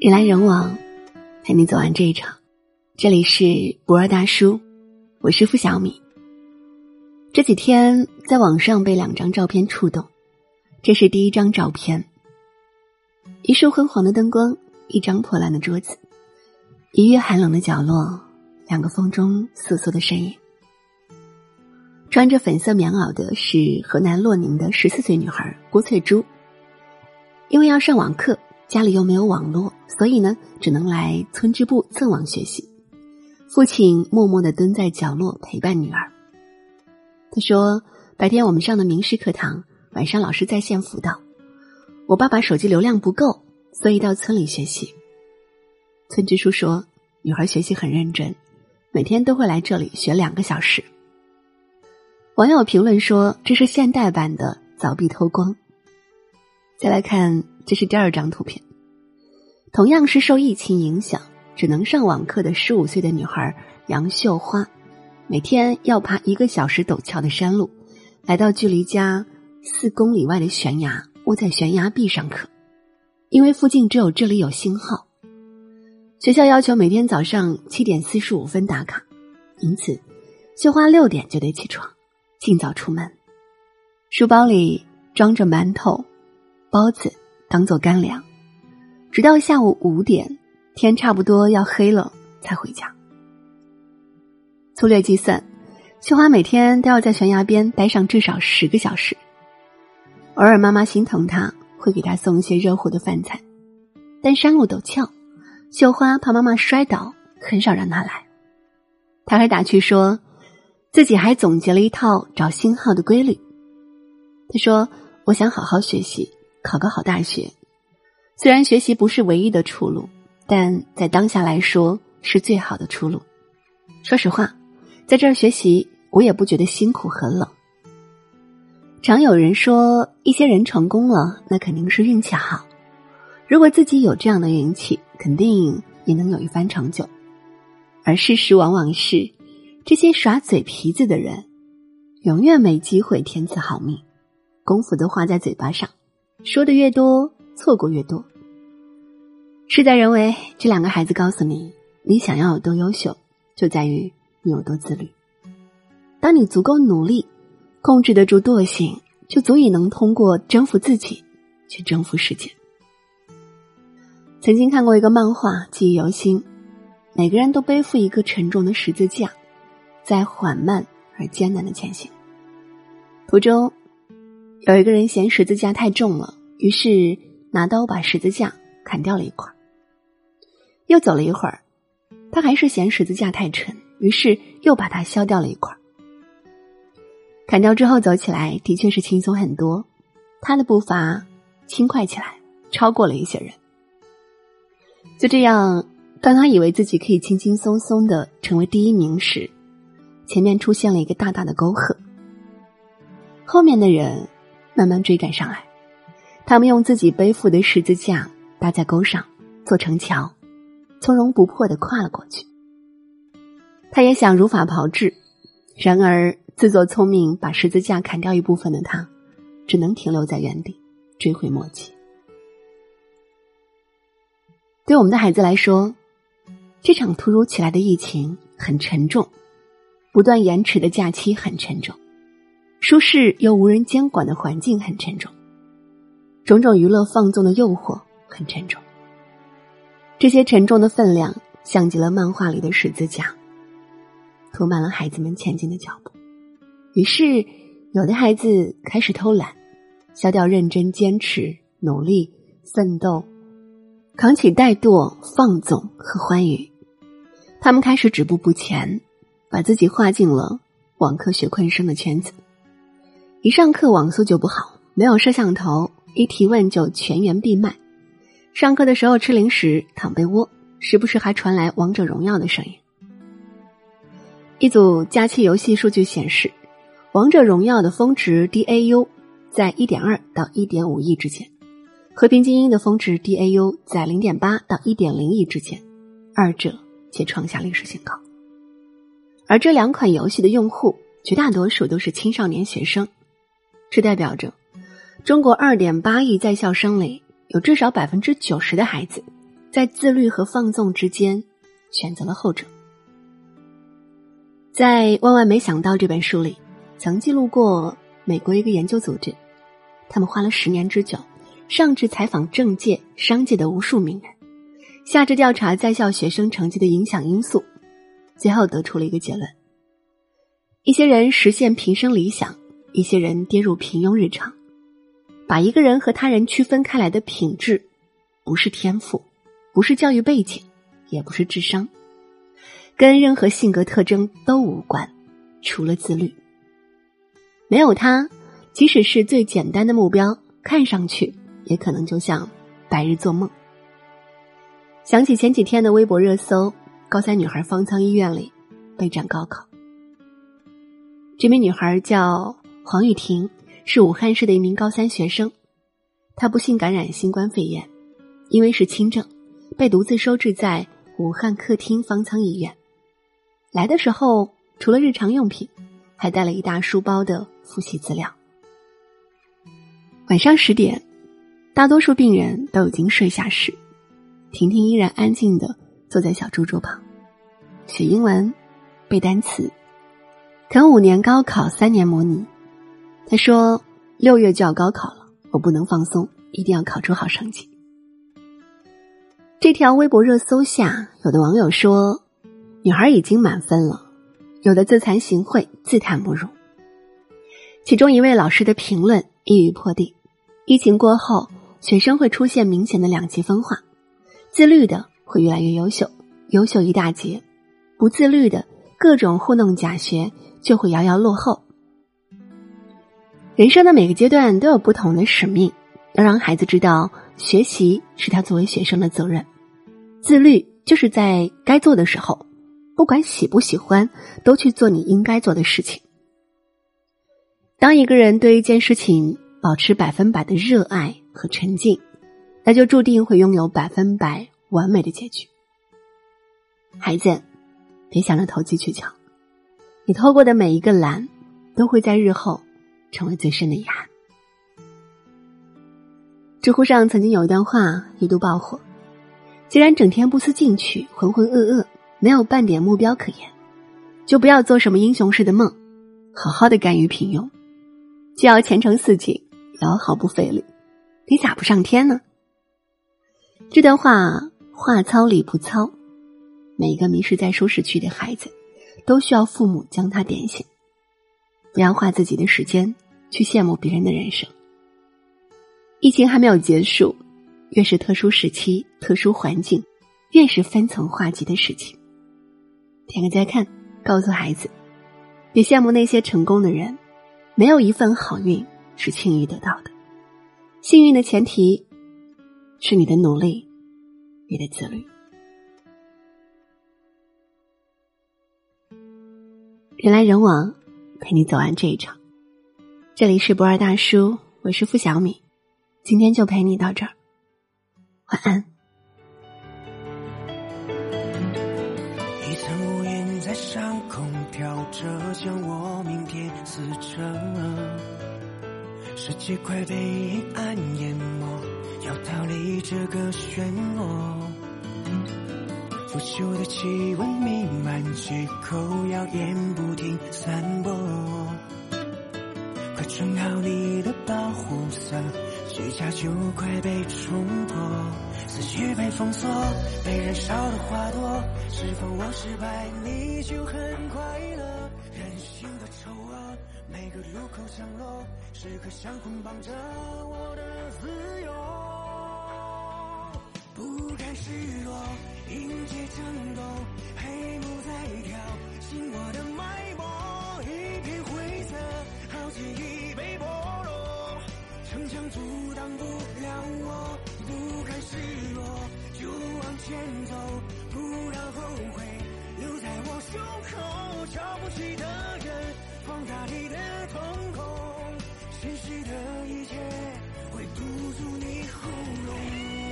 人来人往，陪你走完这一场。这里是不二大叔，我是付小米。这几天在网上被两张照片触动，这是第一张照片：一束昏黄的灯光，一张破烂的桌子，一月寒冷的角落，两个风中瑟瑟的身影。穿着粉色棉袄的是河南洛宁的十四岁女孩郭翠珠，因为要上网课。家里又没有网络，所以呢，只能来村支部蹭网学习。父亲默默的蹲在角落陪伴女儿。他说：“白天我们上的名师课堂，晚上老师在线辅导。我爸爸手机流量不够，所以到村里学习。”村支书说：“女孩学习很认真，每天都会来这里学两个小时。”网友评论说：“这是现代版的凿壁偷光。”再来看。这是第二张图片，同样是受疫情影响只能上网课的十五岁的女孩杨秀花，每天要爬一个小时陡峭的山路，来到距离家四公里外的悬崖，窝在悬崖壁上课，因为附近只有这里有信号。学校要求每天早上七点四十五分打卡，因此秀花六点就得起床，尽早出门，书包里装着馒头、包子。当做干粮，直到下午五点，天差不多要黑了才回家。粗略计算，秀花每天都要在悬崖边待上至少十个小时。偶尔妈妈心疼她，会给她送一些热乎的饭菜，但山路陡峭，秀花怕妈妈摔倒，很少让她来。她还打趣说，自己还总结了一套找信号的规律。她说：“我想好好学习。”考个好大学，虽然学习不是唯一的出路，但在当下来说是最好的出路。说实话，在这儿学习，我也不觉得辛苦和冷。常有人说，一些人成功了，那肯定是运气好。如果自己有这样的运气，肯定也能有一番成就。而事实往往是，这些耍嘴皮子的人，永远没机会天赐好命，功夫都花在嘴巴上。说的越多，错过越多。事在人为，这两个孩子告诉你，你想要有多优秀，就在于你有多自律。当你足够努力，控制得住惰性，就足以能通过征服自己，去征服世界。曾经看过一个漫画，记忆犹新。每个人都背负一个沉重的十字架，在缓慢而艰难的前行。途中。有一个人嫌十字架太重了，于是拿刀把十字架砍掉了一块。又走了一会儿，他还是嫌十字架太沉，于是又把它削掉了一块。砍掉之后走起来的确是轻松很多，他的步伐轻快起来，超过了一些人。就这样，当他以为自己可以轻轻松松的成为第一名时，前面出现了一个大大的沟壑，后面的人。慢慢追赶上来，他们用自己背负的十字架搭在沟上，做成桥，从容不迫的跨了过去。他也想如法炮制，然而自作聪明把十字架砍掉一部分的他，只能停留在原地，追悔莫及。对我们的孩子来说，这场突如其来的疫情很沉重，不断延迟的假期很沉重。舒适又无人监管的环境很沉重，种种娱乐放纵的诱惑很沉重。这些沉重的分量像极了漫画里的十字架，拖满了孩子们前进的脚步。于是，有的孩子开始偷懒，消掉认真、坚持、努力、奋斗，扛起怠惰、放纵和欢愉。他们开始止步不前，把自己划进了网课学困生的圈子。一上课网速就不好，没有摄像头，一提问就全员闭麦。上课的时候吃零食，躺被窝，时不时还传来王者荣耀的声音。一组假期游戏数据显示，王者荣耀的峰值 DAU 在一点二到一点五亿之间，和平精英的峰值 DAU 在零点八到一点零亿之间，二者皆创下历史新高。而这两款游戏的用户绝大多数都是青少年学生。这代表着，中国二点八亿在校生里，有至少百分之九十的孩子在自律和放纵之间选择了后者。在《万万没想到》这本书里，曾记录过美国一个研究组织，他们花了十年之久，上至采访政界、商界的无数名人，下至调查在校学生成绩的影响因素，最后得出了一个结论：一些人实现平生理想，一些人跌入平庸日常。把一个人和他人区分开来的品质，不是天赋，不是教育背景，也不是智商，跟任何性格特征都无关，除了自律。没有他，即使是最简单的目标，看上去也可能就像白日做梦。想起前几天的微博热搜，高三女孩方舱医院里备战高考，这名女孩叫黄雨婷。是武汉市的一名高三学生，她不幸感染新冠肺炎，因为是轻症，被独自收治在武汉客厅方舱医院。来的时候，除了日常用品，还带了一大书包的复习资料。晚上十点，大多数病人都已经睡下时，婷婷依然安静的坐在小书桌旁，学英文，背单词，啃五年高考三年模拟。他说：“六月就要高考了，我不能放松，一定要考出好成绩。”这条微博热搜下，有的网友说：“女孩已经满分了。”有的自惭形秽，自叹不如。其中一位老师的评论一语破地：疫情过后，学生会出现明显的两极分化，自律的会越来越优秀，优秀一大截；不自律的，各种糊弄假学就会遥遥落后。人生的每个阶段都有不同的使命，要让孩子知道，学习是他作为学生的责任，自律就是在该做的时候，不管喜不喜欢，都去做你应该做的事情。当一个人对一件事情保持百分百的热爱和沉静，那就注定会拥有百分百完美的结局。孩子，别想着投机取巧，你偷过的每一个懒，都会在日后。成为最深的遗憾。知乎上曾经有一段话一度爆火：既然整天不思进取、浑浑噩噩，没有半点目标可言，就不要做什么英雄式的梦，好好的甘于平庸。既要前程似锦，也要毫不费力，你咋不上天呢？这段话话糙理不糙，每一个迷失在舒适区的孩子，都需要父母将他点醒。不要花自己的时间去羡慕别人的人生。疫情还没有结束，越是特殊时期、特殊环境，越是分层化级的事情。点个再看，告诉孩子，别羡慕那些成功的人，没有一份好运是轻易得到的。幸运的前提是你的努力，你的自律。人来人往。陪你走完这一场。这里是不二大叔，我是付小米，今天就陪你到这儿，晚安。一层乌云在上空飘着，将我明天撕扯。世界快被阴暗淹没，要逃离这个漩涡。腐朽的气温弥漫街口，谣言不停散播。快穿好你的保护色，虚假就快被冲破。思绪被封锁，被燃烧的花朵。是否我失败你就很快乐？人性的丑恶，每个路口降落，时刻想捆绑着我的自由。不甘示弱。迎接争斗，黑幕在跳进我的脉搏，一片灰色，好记忆被剥落，城墙阻挡不了我，不甘示弱，就往前走，不让后悔留在我胸口，瞧不起的人，放大你的瞳孔，现实的一切会堵住你喉咙。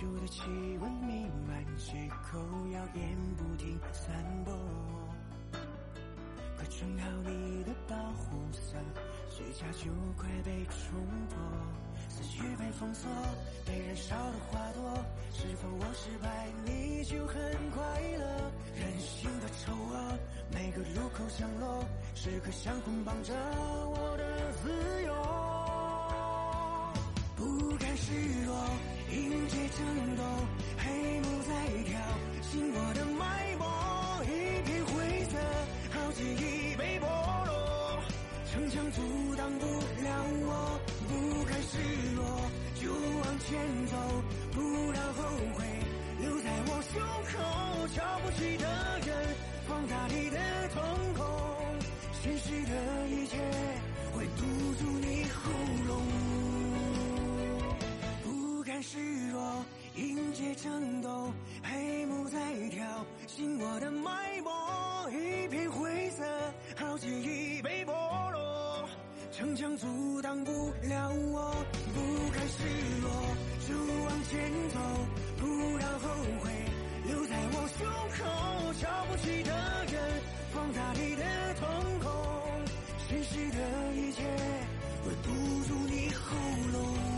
旧的气温弥漫，借口谣言不停散播。快穿好你的保护色，虚假就快被冲破。思绪被封锁，被燃烧的花朵。是否我失败，你就很快乐？人性的丑恶，每个路口降落，时刻像捆绑着我的自由，不甘示弱。迎接争斗，黑幕在跳，紧握的脉搏，一片灰色，好记忆被剥落，城墙阻挡不了我，不甘示弱，就往前走，不让后悔留在我胸口，瞧不起的人，放大你的瞳孔，现实的一切会堵住你喉咙。迎接争斗，黑幕在跳，紧握的脉搏，一片灰色，好记忆被剥落，城墙阻挡不了我，不甘示弱，就往前走，不让后悔留在我胸口，瞧不起的人，放大你的瞳孔，现实的一切会堵住你喉咙。